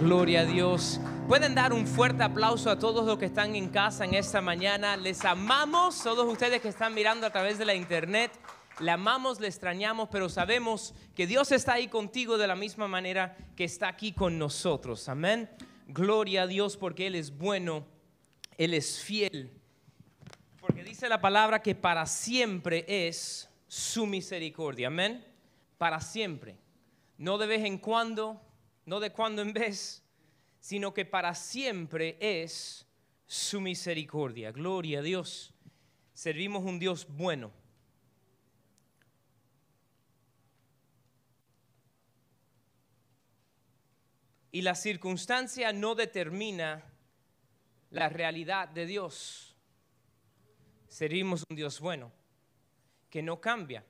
Gloria a Dios. Pueden dar un fuerte aplauso a todos los que están en casa en esta mañana. Les amamos, todos ustedes que están mirando a través de la internet. Le amamos, le extrañamos, pero sabemos que Dios está ahí contigo de la misma manera que está aquí con nosotros. Amén. Gloria a Dios porque Él es bueno, Él es fiel. Porque dice la palabra que para siempre es su misericordia. Amén. Para siempre. No de vez en cuando, no de cuando en vez, sino que para siempre es su misericordia. Gloria a Dios. Servimos un Dios bueno. Y la circunstancia no determina la realidad de Dios. Servimos un Dios bueno, que no cambia.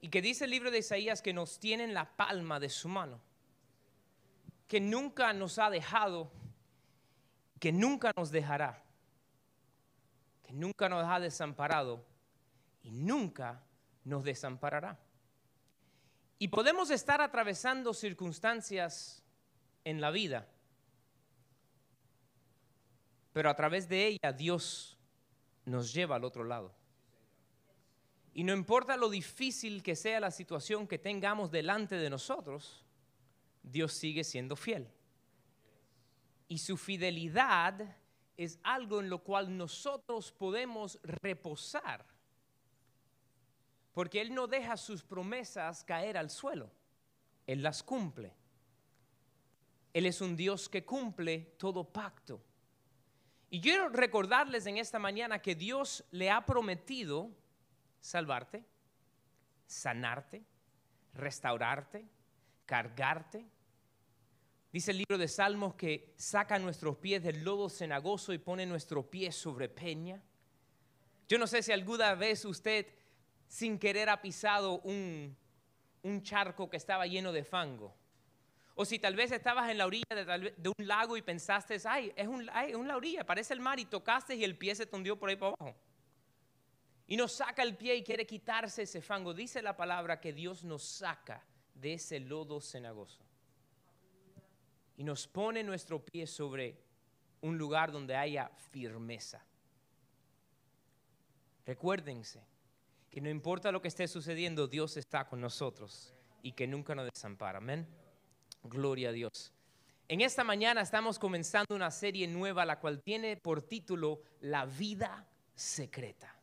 Y que dice el libro de Isaías que nos tiene en la palma de su mano. Que nunca nos ha dejado, que nunca nos dejará. Que nunca nos ha desamparado y nunca nos desamparará. Y podemos estar atravesando circunstancias en la vida. Pero a través de ella Dios nos lleva al otro lado. Y no importa lo difícil que sea la situación que tengamos delante de nosotros, Dios sigue siendo fiel. Y su fidelidad es algo en lo cual nosotros podemos reposar. Porque Él no deja sus promesas caer al suelo. Él las cumple. Él es un Dios que cumple todo pacto. Y quiero recordarles en esta mañana que Dios le ha prometido salvarte, sanarte, restaurarte, cargarte. Dice el libro de Salmos que saca nuestros pies del lodo cenagoso y pone nuestros pies sobre peña. Yo no sé si alguna vez usted sin querer ha pisado un, un charco que estaba lleno de fango. O si tal vez estabas en la orilla de, un lago y pensaste, ay, es, un, ay, una orilla, parece el mar y tocaste y el pie se tundió por ahí para abajo. Y nos saca el pie y quiere quitarse ese fango. Dice la palabra que Dios nos saca de ese lodo cenagoso. Y nos pone nuestro pie sobre un lugar donde haya firmeza. Recuérdense que no importa lo que esté sucediendo, Dios está con nosotros y que nunca nos desampara. Amén. Gloria a Dios. En esta mañana estamos comenzando una serie nueva, la cual tiene por título La vida secreta.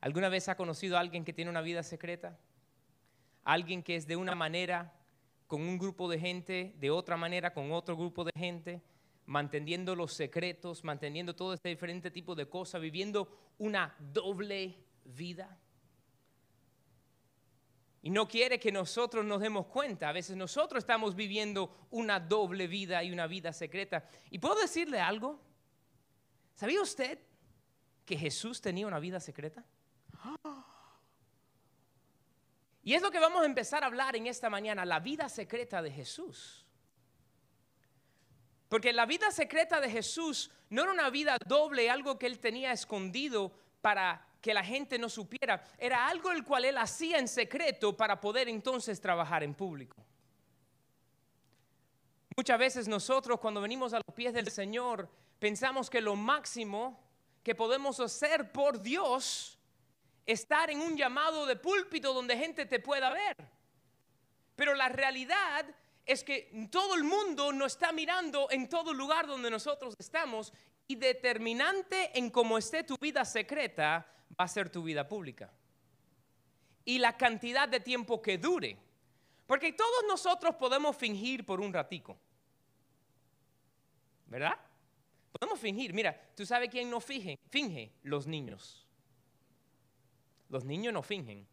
¿Alguna vez ha conocido a alguien que tiene una vida secreta? Alguien que es de una manera con un grupo de gente, de otra manera con otro grupo de gente, manteniendo los secretos, manteniendo todo este diferente tipo de cosas, viviendo una doble vida y no quiere que nosotros nos demos cuenta. A veces nosotros estamos viviendo una doble vida y una vida secreta. ¿Y puedo decirle algo? ¿Sabía usted que Jesús tenía una vida secreta? Y es lo que vamos a empezar a hablar en esta mañana, la vida secreta de Jesús. Porque la vida secreta de Jesús no era una vida doble, algo que él tenía escondido para que la gente no supiera. Era algo el cual él hacía en secreto para poder entonces trabajar en público. Muchas veces nosotros cuando venimos a los pies del Señor pensamos que lo máximo que podemos hacer por Dios estar en un llamado de púlpito donde gente te pueda ver. Pero la realidad es que todo el mundo no está mirando en todo lugar donde nosotros estamos y determinante en cómo esté tu vida secreta va a ser tu vida pública. Y la cantidad de tiempo que dure. Porque todos nosotros podemos fingir por un ratico. ¿Verdad? Podemos fingir. Mira, ¿tú sabes quién no finge? Finge los niños. Los niños no fingen.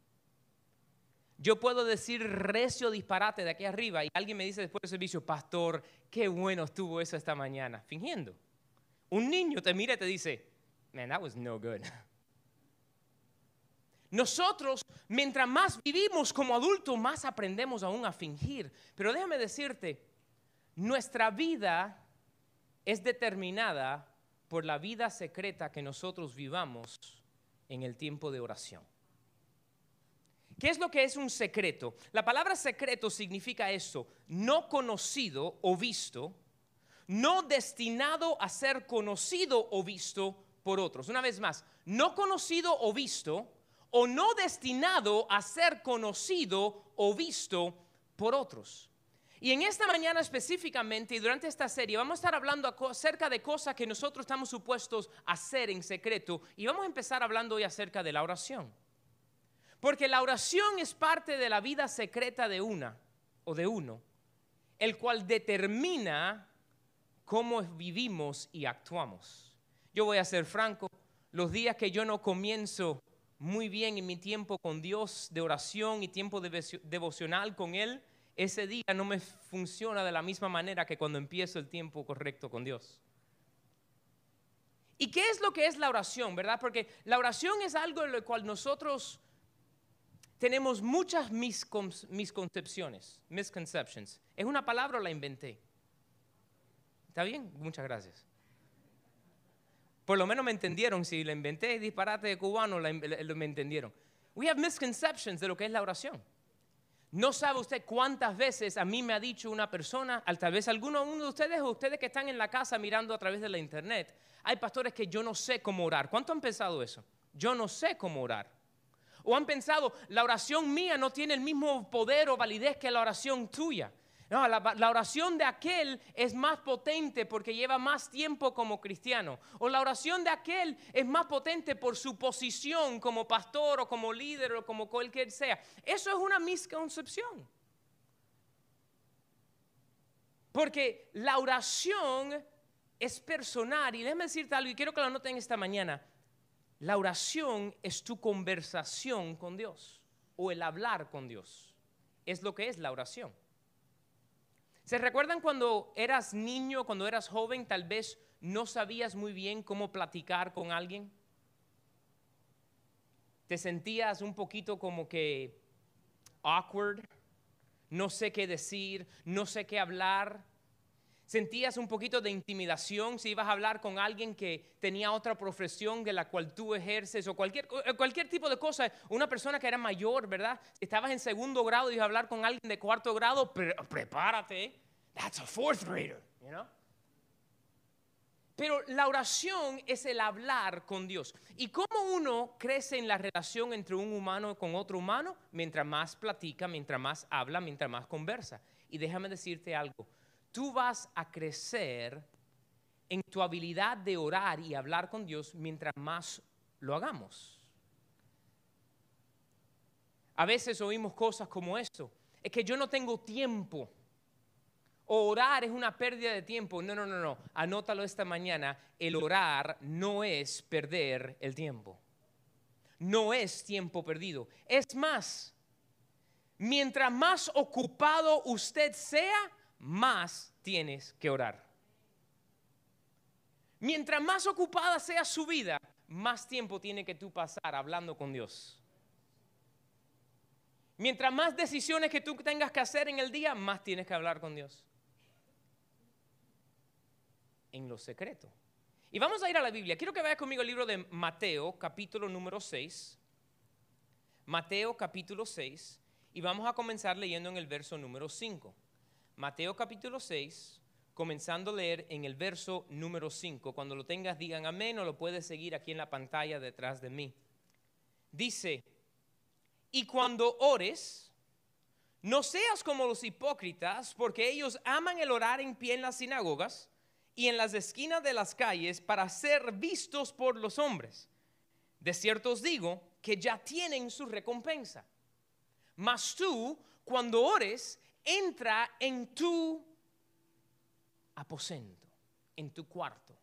Yo puedo decir recio disparate de aquí arriba y alguien me dice después del servicio, pastor, qué bueno estuvo eso esta mañana, fingiendo. Un niño te mira y te dice, man, that was no good. Nosotros, mientras más vivimos como adultos, más aprendemos aún a fingir. Pero déjame decirte, nuestra vida es determinada por la vida secreta que nosotros vivamos en el tiempo de oración. ¿Qué es lo que es un secreto? La palabra secreto significa eso, no conocido o visto, no destinado a ser conocido o visto por otros. Una vez más, no conocido o visto, o no destinado a ser conocido o visto por otros. Y en esta mañana específicamente y durante esta serie vamos a estar hablando acerca de cosas que nosotros estamos supuestos a hacer en secreto y vamos a empezar hablando hoy acerca de la oración. Porque la oración es parte de la vida secreta de una o de uno, el cual determina cómo vivimos y actuamos. Yo voy a ser franco, los días que yo no comienzo muy bien en mi tiempo con Dios de oración y tiempo devocional con Él, ese día no me funciona de la misma manera que cuando empiezo el tiempo correcto con Dios. ¿Y qué es lo que es la oración, verdad? Porque la oración es algo en lo cual nosotros tenemos muchas misconcepciones, misconceptions. ¿Es una palabra la inventé? ¿Está bien? Muchas gracias. Por lo menos me entendieron. Si la inventé disparate de cubano, me entendieron. We have misconceptions de lo que es la oración. No sabe usted cuántas veces a mí me ha dicho una persona, tal vez alguno uno de ustedes o ustedes que están en la casa mirando a través de la internet, hay pastores que yo no sé cómo orar. ¿Cuánto han pensado eso? Yo no sé cómo orar. O han pensado, la oración mía no tiene el mismo poder o validez que la oración tuya. No, la, oración de aquel es más potente porque lleva más tiempo como cristiano. O la oración de aquel es más potente por su posición como pastor o como líder o como cualquier sea. Eso es una misconcepción. Porque la oración es personal. Y déjame decirte algo y quiero que lo noten esta mañana. La oración es tu conversación con Dios o el hablar con Dios. Es lo que es la oración. ¿Se recuerdan cuando eras niño, cuando eras joven, tal vez no sabías muy bien cómo platicar con alguien? ¿Te sentías un poquito como que awkward? No sé qué decir, no sé qué hablar. ¿Sentías un poquito de intimidación si ibas a hablar con alguien que tenía otra profesión de la cual tú ejerces o cualquier, cualquier tipo de cosa? Una persona que era mayor, ¿verdad? Estabas en segundo grado y ibas a hablar con alguien de cuarto grado, prepárate. That's a fourth grader, you know? Pero la oración es el hablar con Dios. ¿Y cómo uno crece en la relación entre un humano con otro humano? Mientras más platica, mientras más habla, mientras más conversa. Y déjame decirte algo tú vas a crecer en tu habilidad de orar y hablar con Dios mientras más lo hagamos. A veces oímos cosas como esto, es que yo no tengo tiempo. orar es una pérdida de tiempo. No, no, no, no. Anótalo esta mañana. El orar no es perder el tiempo. No es tiempo perdido. Es más, mientras más ocupado usted sea, más tienes que orar. Mientras más ocupada sea su vida, más tiempo tiene que tú pasar hablando con Dios. Mientras más decisiones que tú tengas que hacer en el día, más tienes que hablar con Dios. En lo secreto. Y vamos a ir a la Biblia. Quiero que vaya conmigo el libro de Mateo, capítulo número 6. Mateo, capítulo 6. Y vamos a comenzar leyendo en el verso número 5. Mateo capítulo 6, comenzando a leer en el verso número 5. Cuando lo tengas, digan amén o lo puedes seguir aquí en la pantalla detrás de mí. Dice, y cuando ores, no seas como los hipócritas, porque ellos aman el orar en pie en las sinagogas y en las esquinas de las calles para ser vistos por los hombres. De cierto os digo que ya tienen su recompensa. Mas tú, cuando ores, entra en tu aposento, en tu cuarto.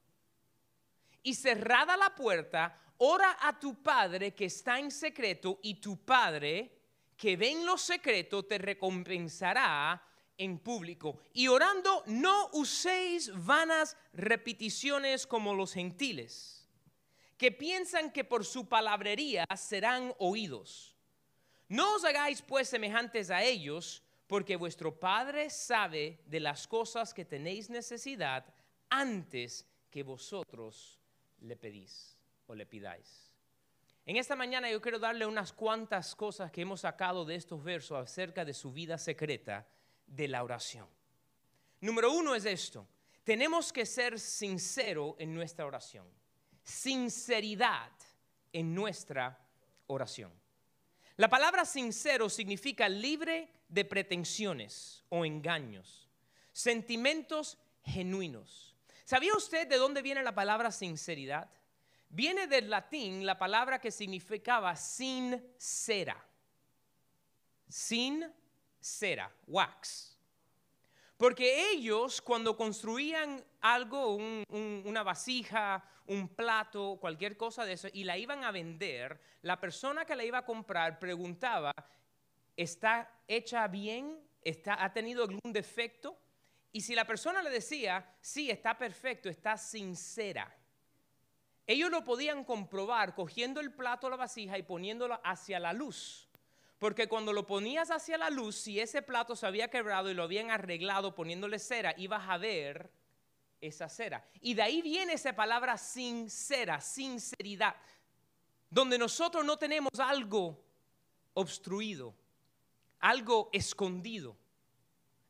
Y cerrada la puerta, ora a tu Padre que está en secreto y tu Padre que ve en lo secreto te recompensará en público. Y orando, no uséis vanas repeticiones como los gentiles, que piensan que por su palabrería serán oídos. No os hagáis pues semejantes a ellos, porque vuestro Padre sabe de las cosas que tenéis necesidad antes que vosotros le pedís o le pidáis. En esta mañana yo quiero darle unas cuantas cosas que hemos sacado de estos versos acerca de su vida secreta de la oración. Número uno es esto. Tenemos que ser sinceros en nuestra oración. Sinceridad en nuestra oración. La palabra sincero significa libre de pretensiones o engaños, sentimientos genuinos. ¿Sabía usted de dónde viene la palabra sinceridad? Viene del latín la palabra que significaba sin cera. Sin cera, wax. Porque ellos cuando construían algo, una vasija, un plato, cualquier cosa de eso, y la iban a vender, la persona que la iba a comprar preguntaba, ¿está hecha bien? ¿Está, ¿Ha tenido algún defecto? Y si la persona le decía, sí, está perfecto, está sincera. Ellos lo podían comprobar cogiendo el plato o la vasija y poniéndolo hacia la luz. Porque cuando lo ponías hacia la luz, si ese plato se había quebrado y lo habían arreglado poniéndole cera, ibas a ver esa cera. Y de ahí viene esa palabra sincera, sinceridad, donde nosotros no tenemos algo obstruido, algo escondido,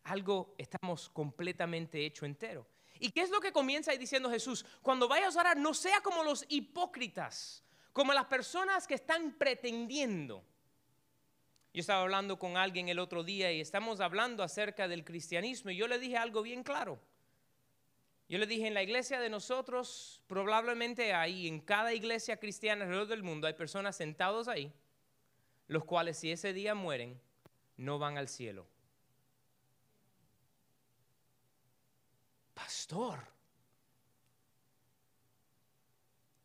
algo estamos completamente hecho entero. ¿Y qué es lo que comienza ahí diciendo Jesús? Cuando vayas a orar, no sea como los hipócritas, como las personas que están pretendiendo yo estaba hablando con alguien el otro día y estamos hablando acerca del cristianismo y yo le dije algo bien claro. Yo le dije, en la iglesia de nosotros, probablemente ahí, en cada iglesia cristiana alrededor del mundo, hay personas sentados ahí, los cuales si ese día mueren, no van al cielo. Pastor,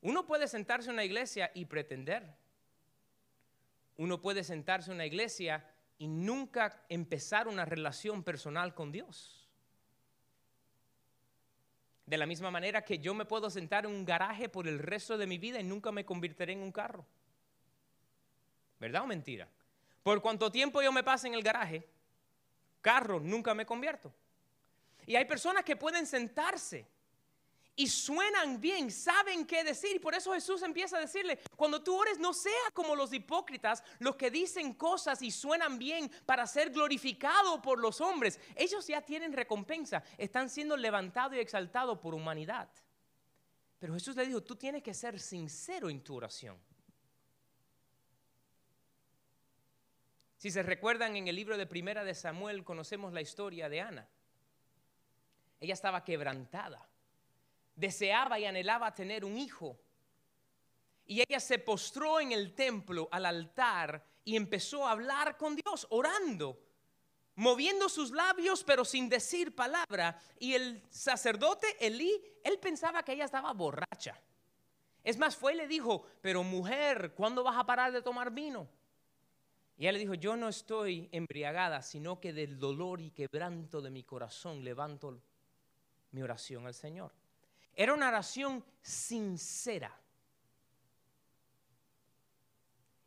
uno puede sentarse en una iglesia y pretender uno puede sentarse en una iglesia y nunca empezar una relación personal con Dios. De la misma manera que yo me puedo sentar en un garaje por el resto de mi vida y nunca me convertiré en un carro. ¿Verdad o mentira? Por cuánto tiempo yo me pase en el garaje, carro nunca me convierto. Y hay personas que pueden sentarse y suenan bien, saben qué decir. Y por eso Jesús empieza a decirle, cuando tú ores no sea como los hipócritas, los que dicen cosas y suenan bien para ser glorificado por los hombres. Ellos ya tienen recompensa, están siendo levantados y exaltados por humanidad. Pero Jesús le dijo, tú tienes que ser sincero en tu oración. Si se recuerdan en el libro de Primera de Samuel, conocemos la historia de Ana. Ella estaba quebrantada deseaba y anhelaba tener un hijo. Y ella se postró en el templo, al altar, y empezó a hablar con Dios, orando, moviendo sus labios, pero sin decir palabra. Y el sacerdote Elí, él pensaba que ella estaba borracha. Es más, fue y le dijo, pero mujer, ¿cuándo vas a parar de tomar vino? Y ella le dijo, yo no estoy embriagada, sino que del dolor y quebranto de mi corazón levanto mi oración al Señor. Era una oración sincera.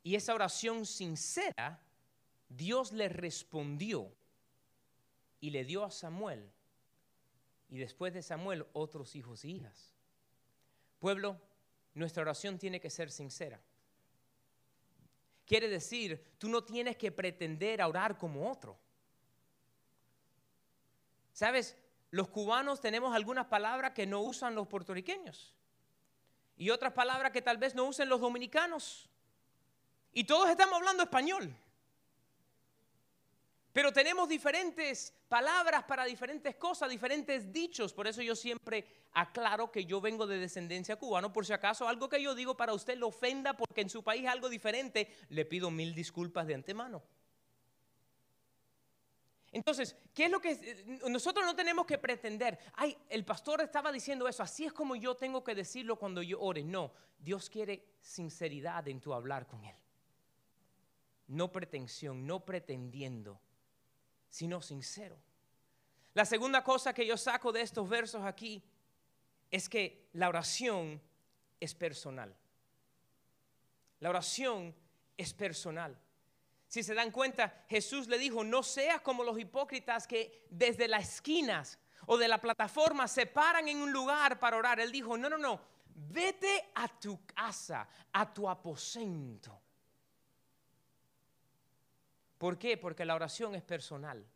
Y esa oración sincera, Dios le respondió y le dio a Samuel. Y después de Samuel, otros hijos y hijas. Pueblo, nuestra oración tiene que ser sincera. Quiere decir, tú no tienes que pretender orar como otro. ¿Sabes? Los cubanos tenemos algunas palabras que no usan los puertorriqueños y otras palabras que tal vez no usen los dominicanos. Y todos estamos hablando español. Pero tenemos diferentes palabras para diferentes cosas, diferentes dichos. Por eso yo siempre aclaro que yo vengo de descendencia cubana. Por si acaso algo que yo digo para usted lo ofenda porque en su país algo diferente, le pido mil disculpas de antemano. Entonces, ¿qué es lo que eh, nosotros no tenemos que pretender? Ay, el pastor estaba diciendo eso, así es como yo tengo que decirlo cuando yo ore. No, Dios quiere sinceridad en tu hablar con Él. No pretensión, no pretendiendo, sino sincero. La segunda cosa que yo saco de estos versos aquí es que la oración es personal. La oración es personal. Si se dan cuenta, Jesús le dijo, no seas como los hipócritas que desde las esquinas o de la plataforma se paran en un lugar para orar. Él dijo, no, no, no, vete a tu casa, a tu aposento. ¿Por qué? Porque la oración es personal.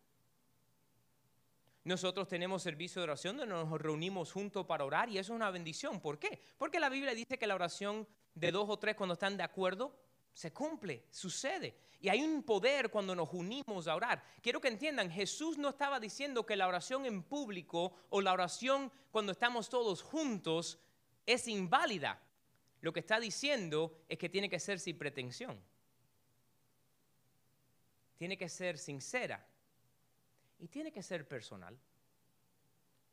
Nosotros tenemos servicio de oración donde nos reunimos juntos para orar y eso es una bendición. ¿Por qué? Porque la Biblia dice que la oración de dos o tres cuando están de acuerdo se cumple, sucede. Y hay un poder cuando nos unimos a orar. Quiero que entiendan, Jesús no estaba diciendo que la oración en público o la oración cuando estamos todos juntos es inválida. Lo que está diciendo es que tiene que ser sin pretensión. Tiene que ser sincera y tiene que ser personal.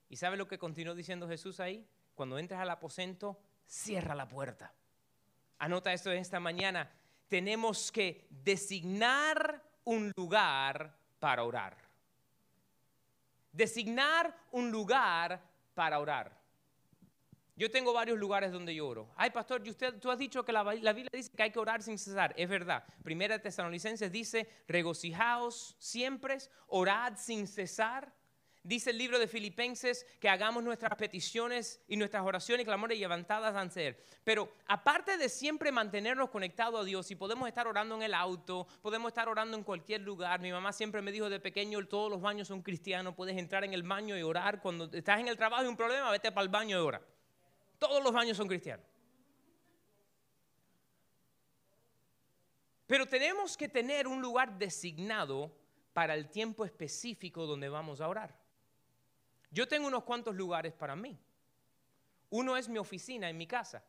¿Y sabe lo que continuó diciendo Jesús ahí? Cuando entres al aposento, cierra la puerta. Anota esto esta mañana. Tenemos que designar un lugar para orar. Designar un lugar para orar. Yo tengo varios lugares donde yo oro. Ay, pastor, usted, tú has dicho que la, Biblia dice que hay que orar sin cesar. Es verdad. Primera Tesalonicenses dice, regocijaos siempre, orad sin cesar. Dice el libro de Filipenses que hagamos nuestras peticiones y nuestras oraciones y clamores levantadas ante Él. Pero aparte de siempre mantenernos conectados a Dios, y podemos estar orando en el auto, podemos estar orando en cualquier lugar. Mi mamá siempre me dijo de pequeño, todos los baños son cristianos, puedes entrar en el baño y orar. Cuando estás en el trabajo y un problema, vete para el baño y ora. Todos los baños son cristianos. Pero tenemos que tener un lugar designado para el tiempo específico donde vamos a orar. Yo tengo unos cuantos lugares para mí. Uno es mi oficina en mi casa.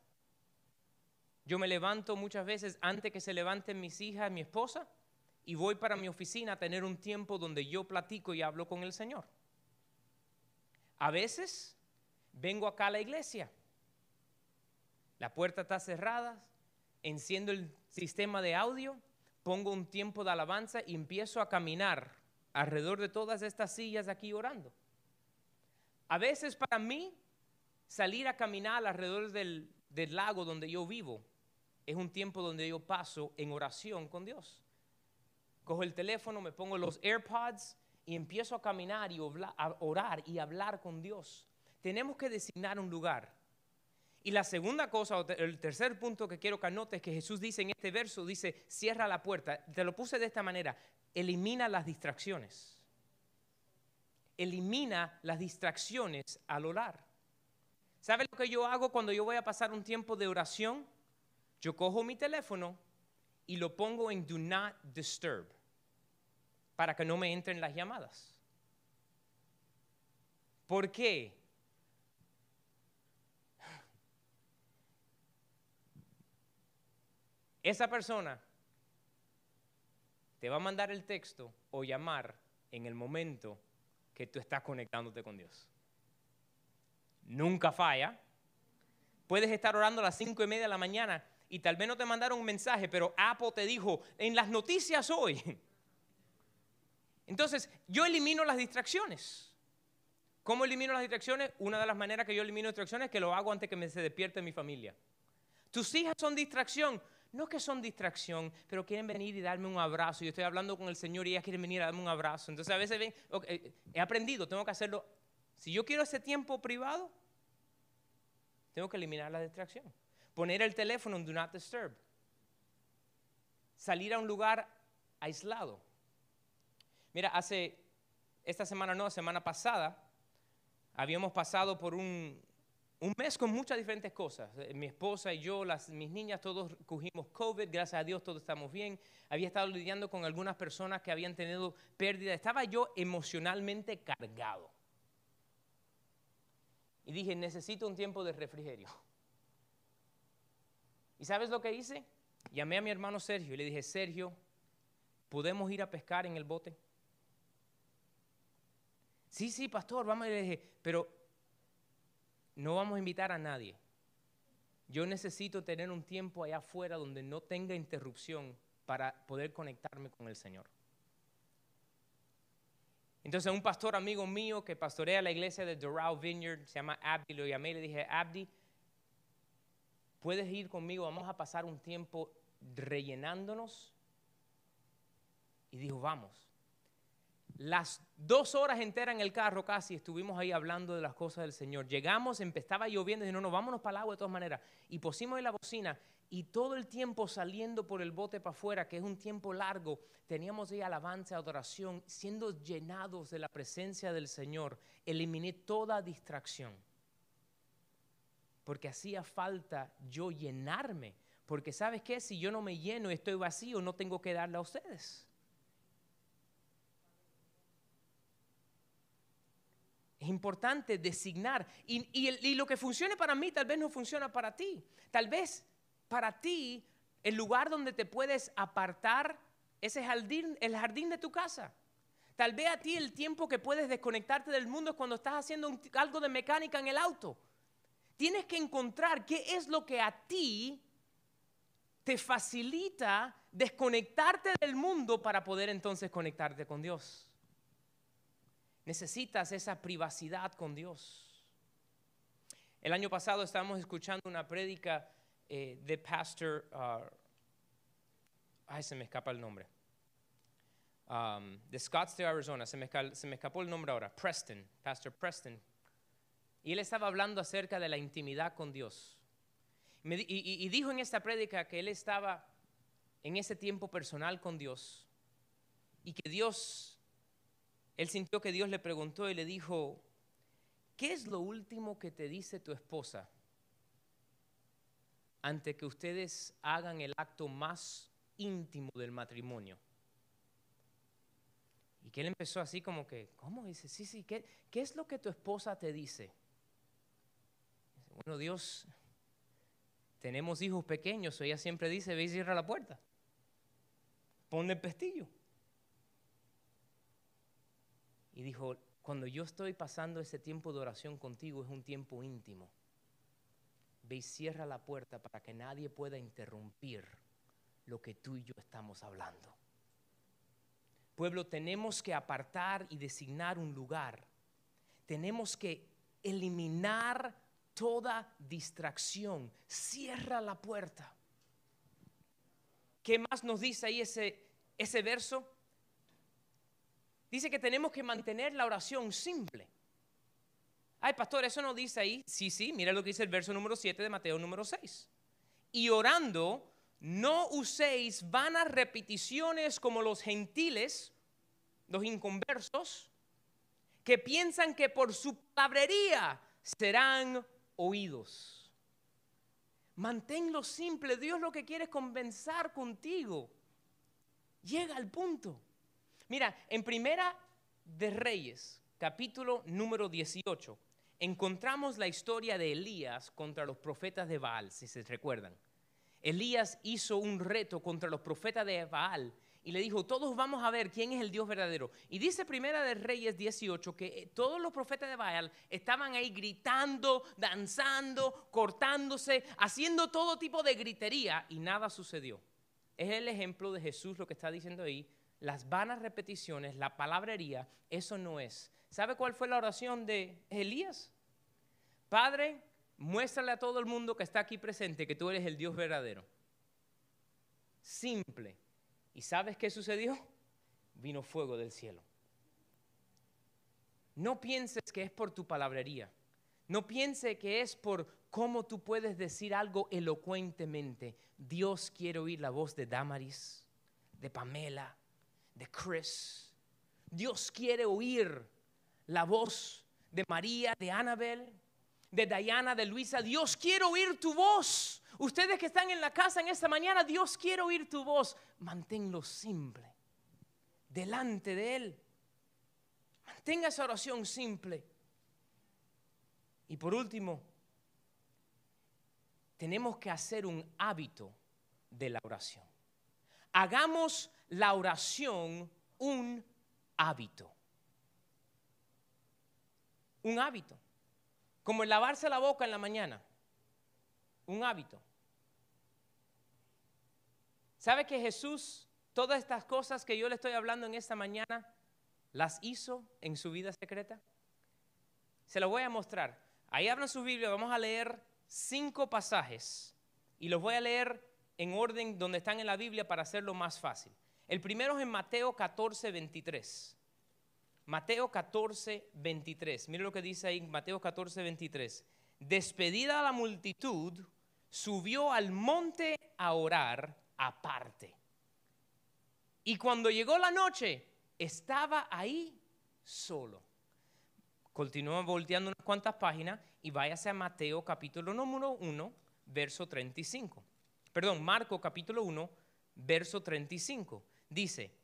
Yo me levanto muchas veces antes que se levanten mis hijas, mi esposa, y voy para mi oficina a tener un tiempo donde yo platico y hablo con el Señor. A veces vengo acá a la iglesia la puerta está cerrada, enciendo el sistema de audio, pongo un tiempo de alabanza y empiezo a caminar alrededor de todas estas sillas aquí orando. A veces para mí, salir a caminar alrededor del, lago donde yo vivo es un tiempo donde yo paso en oración con Dios. Cojo el teléfono, me pongo los AirPods y empiezo a caminar y a orar y hablar con Dios. Tenemos que designar un lugar. Y la segunda cosa, el tercer punto que quiero que anotes, que Jesús dice en este verso, dice, cierra la puerta. Te lo puse de esta manera, elimina las distracciones. Elimina las distracciones al orar. ¿Sabe lo que yo hago cuando yo voy a pasar un tiempo de oración? Yo cojo mi teléfono y lo pongo en Do Not Disturb para que no me entren las llamadas. ¿Por qué? Esa persona te va a mandar el texto o llamar en el momento que tú estás conectándote con Dios. Nunca falla. Puedes estar orando a las cinco y media de la mañana y tal vez no te mandaron un mensaje, pero Apple te dijo en las noticias hoy. Entonces, yo elimino las distracciones. ¿Cómo elimino las distracciones? Una de las maneras que yo elimino distracciones es que lo hago antes que me se despierte mi familia. Tus hijas son distracción no que son distracción, pero quieren venir y darme un abrazo. Yo estoy hablando con el Señor y ellas quieren venir a darme un abrazo. Entonces a veces ven, he aprendido, tengo que hacerlo. Si yo quiero ese tiempo privado, tengo que eliminar la distracción. Poner el teléfono en Do Not Disturb. Salir a un lugar aislado. Mira, hace, esta semana no, semana pasada, habíamos pasado por un, un mes con muchas diferentes cosas. Eh, mi esposa y yo, las, mis niñas, todos cogimos COVID, gracias a Dios todos estamos bien. Había estado lidiando con algunas personas que habían tenido pérdida. Estaba yo emocionalmente cargado. Y dije, necesito un tiempo de refrigerio. ¿Y sabes lo que hice? Llamé a mi hermano Sergio y le dije, Sergio, ¿podemos ir a pescar en el bote? Sí, sí, pastor, vamos. Y le dije, pero no vamos a invitar a nadie. Yo necesito tener un tiempo allá afuera donde no tenga interrupción para poder conectarme con el Señor. Entonces un pastor amigo mío que pastorea la iglesia de Doral Vineyard, se llama Abdi, lo llamé y le dije, Abdi, puedes ir conmigo, vamos a pasar un tiempo rellenándonos. Y dijo, vamos. Las dos horas enteras en el carro casi estuvimos ahí hablando de las cosas del Señor. Llegamos, empezaba lloviendo y no, no, vámonos para el agua de todas maneras. Y pusimos en la bocina y todo el tiempo saliendo por el bote para afuera, que es un tiempo largo, teníamos ahí alabanza, adoración, siendo llenados de la presencia del Señor. Eliminé toda distracción. Porque hacía falta yo llenarme. Porque sabes qué, si yo no me lleno y estoy vacío, no tengo que darle a ustedes. Es importante designar. Y, lo que funcione para mí tal vez no funciona para ti. Tal vez para ti el lugar donde te puedes apartar ese jardín, el jardín de tu casa. Tal vez a ti el tiempo que puedes desconectarte del mundo es cuando estás haciendo algo de mecánica en el auto. Tienes que encontrar qué es lo que a ti te facilita desconectarte del mundo para poder entonces conectarte con Dios. Necesitas esa privacidad con Dios. El año pasado estábamos escuchando una prédica eh, de Pastor, uh, ay, se me escapa el nombre, um, de Scottsdale, Arizona, se me, se me escapó el nombre ahora, Preston, Pastor Preston. Y él estaba hablando acerca de la intimidad con Dios. y dijo en esta prédica que él estaba en ese tiempo personal con Dios y que Dios él sintió que Dios le preguntó y le dijo, ¿qué es lo último que te dice tu esposa ante que ustedes hagan el acto más íntimo del matrimonio? Y que él empezó así como que, ¿cómo? Dice, sí, sí, ¿qué, ¿qué es lo que tu esposa te dice? Bueno, Dios, tenemos hijos pequeños, ella siempre dice, ve y cierra la puerta. Pon el pestillo. Y dijo, cuando yo estoy pasando ese tiempo de oración contigo es un tiempo íntimo. Ve y cierra la puerta para que nadie pueda interrumpir lo que tú y yo estamos hablando. Pueblo, tenemos que apartar y designar un lugar. Tenemos que eliminar toda distracción. Cierra la puerta. ¿Qué más nos dice ahí ese, ese verso? Dice que tenemos que mantener la oración simple. Ay, pastor, eso no dice ahí. Sí, sí, mira lo que dice el verso número 7 de Mateo número 6. Y orando, no uséis vanas repeticiones como los gentiles, los inconversos, que piensan que por su palabrería serán oídos. Manténlo simple. Dios lo que quiere es convencer contigo. Llega al punto. Mira, en Primera de Reyes, capítulo número 18, encontramos la historia de Elías contra los profetas de Baal, si se recuerdan. Elías hizo un reto contra los profetas de Baal y le dijo, todos vamos a ver quién es el Dios verdadero. Y dice Primera de Reyes 18 que eh, todos los profetas de Baal estaban ahí gritando, danzando, cortándose, haciendo todo tipo de gritería y nada sucedió. Es el ejemplo de Jesús lo que está diciendo ahí las vanas repeticiones, la palabrería, eso no es. ¿Sabe cuál fue la oración de Elías? Padre, muéstrale a todo el mundo que está aquí presente que tú eres el Dios verdadero. Simple. ¿Y sabes qué sucedió? Vino fuego del cielo. No pienses que es por tu palabrería. No piense que es por cómo tú puedes decir algo elocuentemente. Dios quiere oír la voz de Damaris, de Pamela, de Chris. Dios quiere oír la voz de María, de Annabel, de Diana, de Luisa. Dios quiere oír tu voz. Ustedes que están en la casa en esta mañana, Dios quiere oír tu voz. Manténlo simple delante de Él. Mantenga esa oración simple. Y por último, tenemos que hacer un hábito de la oración. Hagamos la oración un hábito. Un hábito. Como el lavarse la boca en la mañana. Un hábito. ¿Sabe que Jesús, todas estas cosas que yo le estoy hablando en esta mañana, las hizo en su vida secreta? Se lo voy a mostrar. Ahí abran su Biblia, vamos a leer cinco pasajes y los voy a leer en orden donde están en la Biblia para hacerlo más fácil. El primero es en Mateo 14, 23. Mateo 14, 23. Mire lo que dice ahí, Mateo 14, 23. Despedida la multitud, subió al monte a orar aparte. Y cuando llegó la noche, estaba ahí solo. Continúa volteando unas cuantas páginas y váyase a Mateo capítulo número 1, verso 35. Perdón, Marco capítulo 1, verso 35. Dice,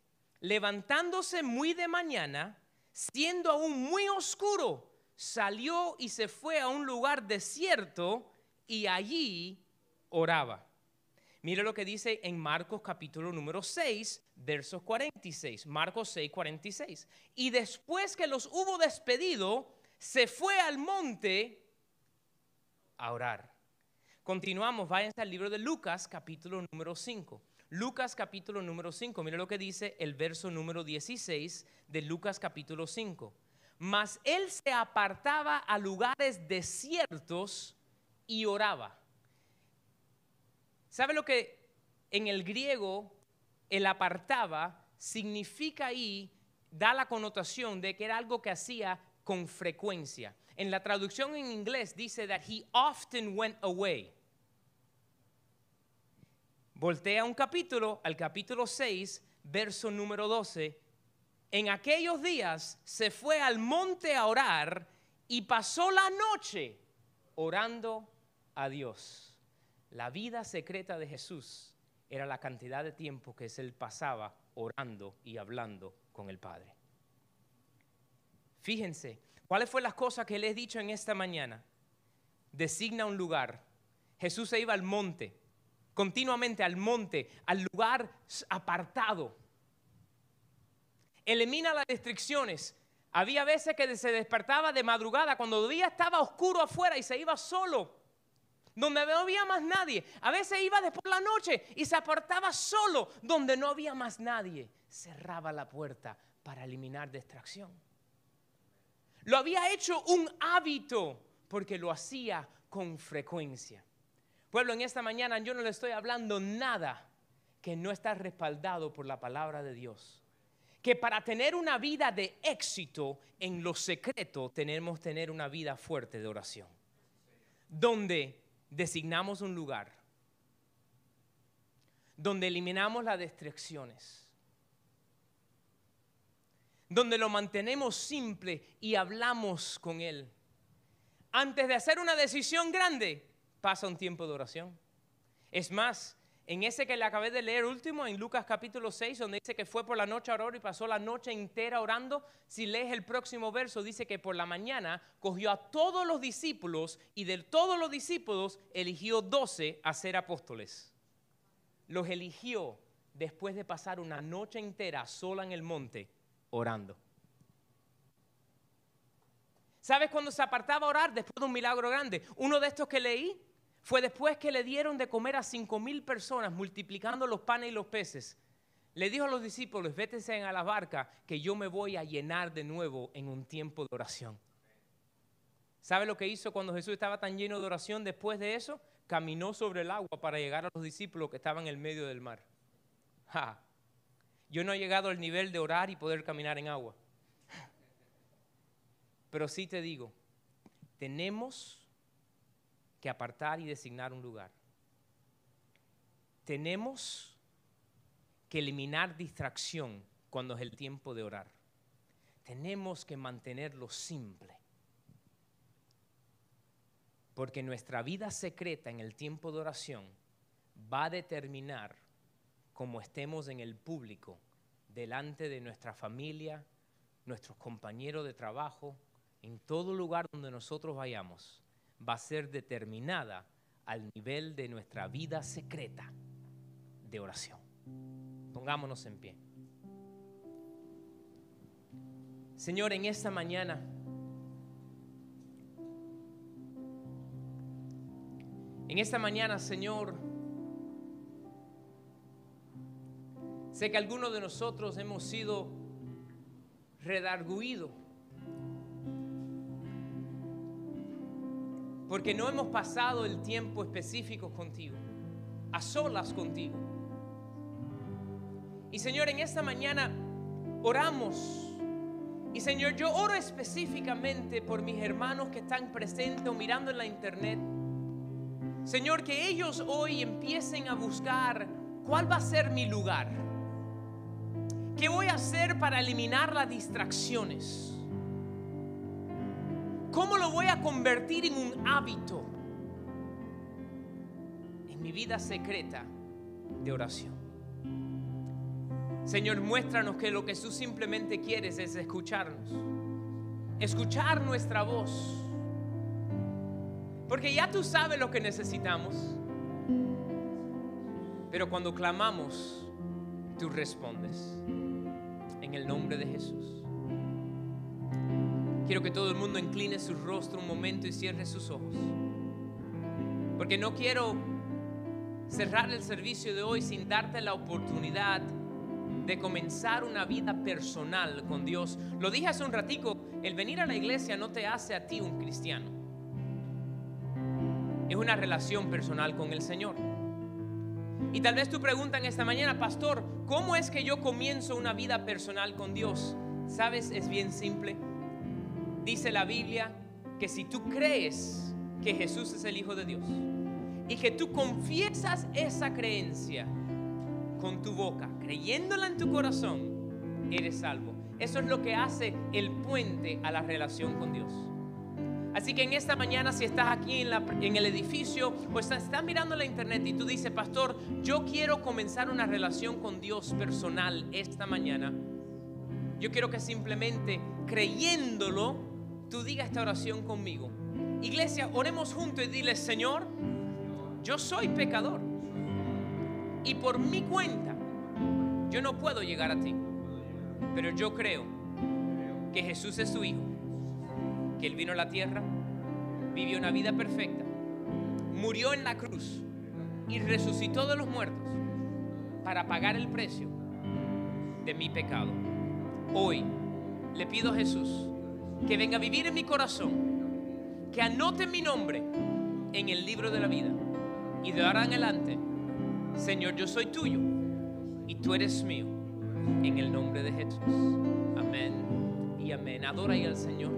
levantándose muy de mañana, siendo aún muy oscuro, salió y se fue a un lugar desierto y allí oraba. Mire lo que dice en Marcos capítulo número 6, versos 46. Marcos 6, 46. Y después que los hubo despedido, se fue al monte a orar. Continuamos, váyanse al libro de Lucas capítulo número 5. Lucas capítulo número 5, mire lo que dice el verso número 16 de Lucas capítulo 5. Mas él se apartaba a lugares desiertos y oraba. ¿Sabe lo que en el griego el apartaba significa ahí, da la connotación de que era algo que hacía con frecuencia. En la traducción en inglés dice that he often went away. Voltea un capítulo, al capítulo 6, verso número 12. En aquellos días se fue al monte a orar y pasó la noche orando a Dios. La vida secreta de Jesús era la cantidad de tiempo que él pasaba orando y hablando con el Padre. Fíjense, ¿cuáles fueron las cosas que le he dicho en esta mañana? Designa un lugar. Jesús se iba al monte, continuamente al monte, al lugar apartado. Elimina las restricciones. Había veces que se despertaba de madrugada cuando el día estaba oscuro afuera y se iba solo donde no había más nadie. A veces iba después de la noche y se apartaba solo, donde no había más nadie. Cerraba la puerta para eliminar distracción. Lo había hecho un hábito porque lo hacía con frecuencia. Pueblo, en esta mañana yo no le estoy hablando nada que no está respaldado por la palabra de Dios. Que para tener una vida de éxito en lo secreto tenemos que tener una vida fuerte de oración. Donde designamos un lugar donde eliminamos las distracciones, donde lo mantenemos simple y hablamos con Él. Antes de hacer una decisión grande, pasa un tiempo de oración. Es más, en ese que le acabé de leer último, en Lucas capítulo 6, donde dice que fue por la noche a orar y pasó la noche entera orando, si lees el próximo verso, dice que por la mañana cogió a todos los discípulos y de todos los discípulos eligió doce a ser apóstoles. Los eligió después de pasar una noche entera sola en el monte orando. ¿Sabes cuándo se apartaba a orar? Después de un milagro grande. Uno de estos que leí fue después que le dieron de comer a cinco mil personas, multiplicando los panes y los peces. Le dijo a los discípulos, vétense a la barca, que yo me voy a llenar de nuevo en un tiempo de oración. ¿Sabe lo que hizo cuando Jesús estaba tan lleno de oración después de eso? Caminó sobre el agua para llegar a los discípulos que estaban en el medio del mar. Yo no he llegado al nivel de orar y poder caminar en agua. Pero sí te digo, tenemos que apartar y designar un lugar. Tenemos que eliminar distracción cuando es el tiempo de orar. Tenemos que mantenerlo simple. Porque nuestra vida secreta en el tiempo de oración va a determinar cómo estemos en el público, delante de nuestra familia, nuestros compañeros de trabajo, en todo lugar donde nosotros vayamos va a ser determinada al nivel de nuestra vida secreta de oración. Pongámonos en pie. Señor, en esta mañana, en esta mañana, Señor, sé que algunos de nosotros hemos sido redarguidos porque no hemos pasado el tiempo específico contigo, a solas contigo. Y Señor, en esta mañana oramos y Señor, yo oro específicamente por mis hermanos que están presentes o mirando en la internet. Señor, que ellos hoy empiecen a buscar cuál va a ser mi lugar. ¿Qué voy a hacer para eliminar las distracciones? ¿Cómo lo voy a convertir en un hábito en mi vida secreta de oración? Señor, muéstranos que lo que tú simplemente quieres es escucharnos. Escuchar nuestra voz. Porque ya tú sabes lo que necesitamos. Pero cuando clamamos, tú respondes. En el nombre de Jesús. Quiero que todo el mundo incline su rostro un momento y cierre sus ojos. Porque no quiero cerrar el servicio de hoy sin darte la oportunidad de comenzar una vida personal con Dios. Lo dije hace un ratico, el venir a la iglesia no te hace a ti un cristiano. Es una relación personal con el Señor. Y tal vez tú preguntas en esta mañana, pastor, ¿cómo es que yo comienzo una vida personal con Dios? ¿Sabes? Es bien simple. Dice la Biblia que si tú crees que Jesús es el Hijo de Dios y que tú confiesas esa creencia con tu boca, creyéndola en tu corazón, eres salvo. Eso es lo que hace el puente a la relación con Dios. Así que en esta mañana, si estás aquí en, el edificio o estás, estás mirando la internet y tú dices, pastor, yo quiero comenzar una relación con Dios personal esta mañana, yo quiero que simplemente creyéndolo, tú digas esta oración conmigo. Iglesia, oremos juntos y dile, Señor, yo soy pecador y por mi cuenta yo no puedo llegar a ti, pero yo creo que Jesús es tu Hijo, que Él vino a la tierra, vivió una vida perfecta, murió en la cruz y resucitó de los muertos para pagar el precio de mi pecado. Hoy le pido a Jesús que venga a vivir en mi corazón, que anote mi nombre en el libro de la vida y de ahora en adelante, Señor, yo soy tuyo y tú eres mío, en el nombre de Jesús. Amén y amén. Adora al Señor.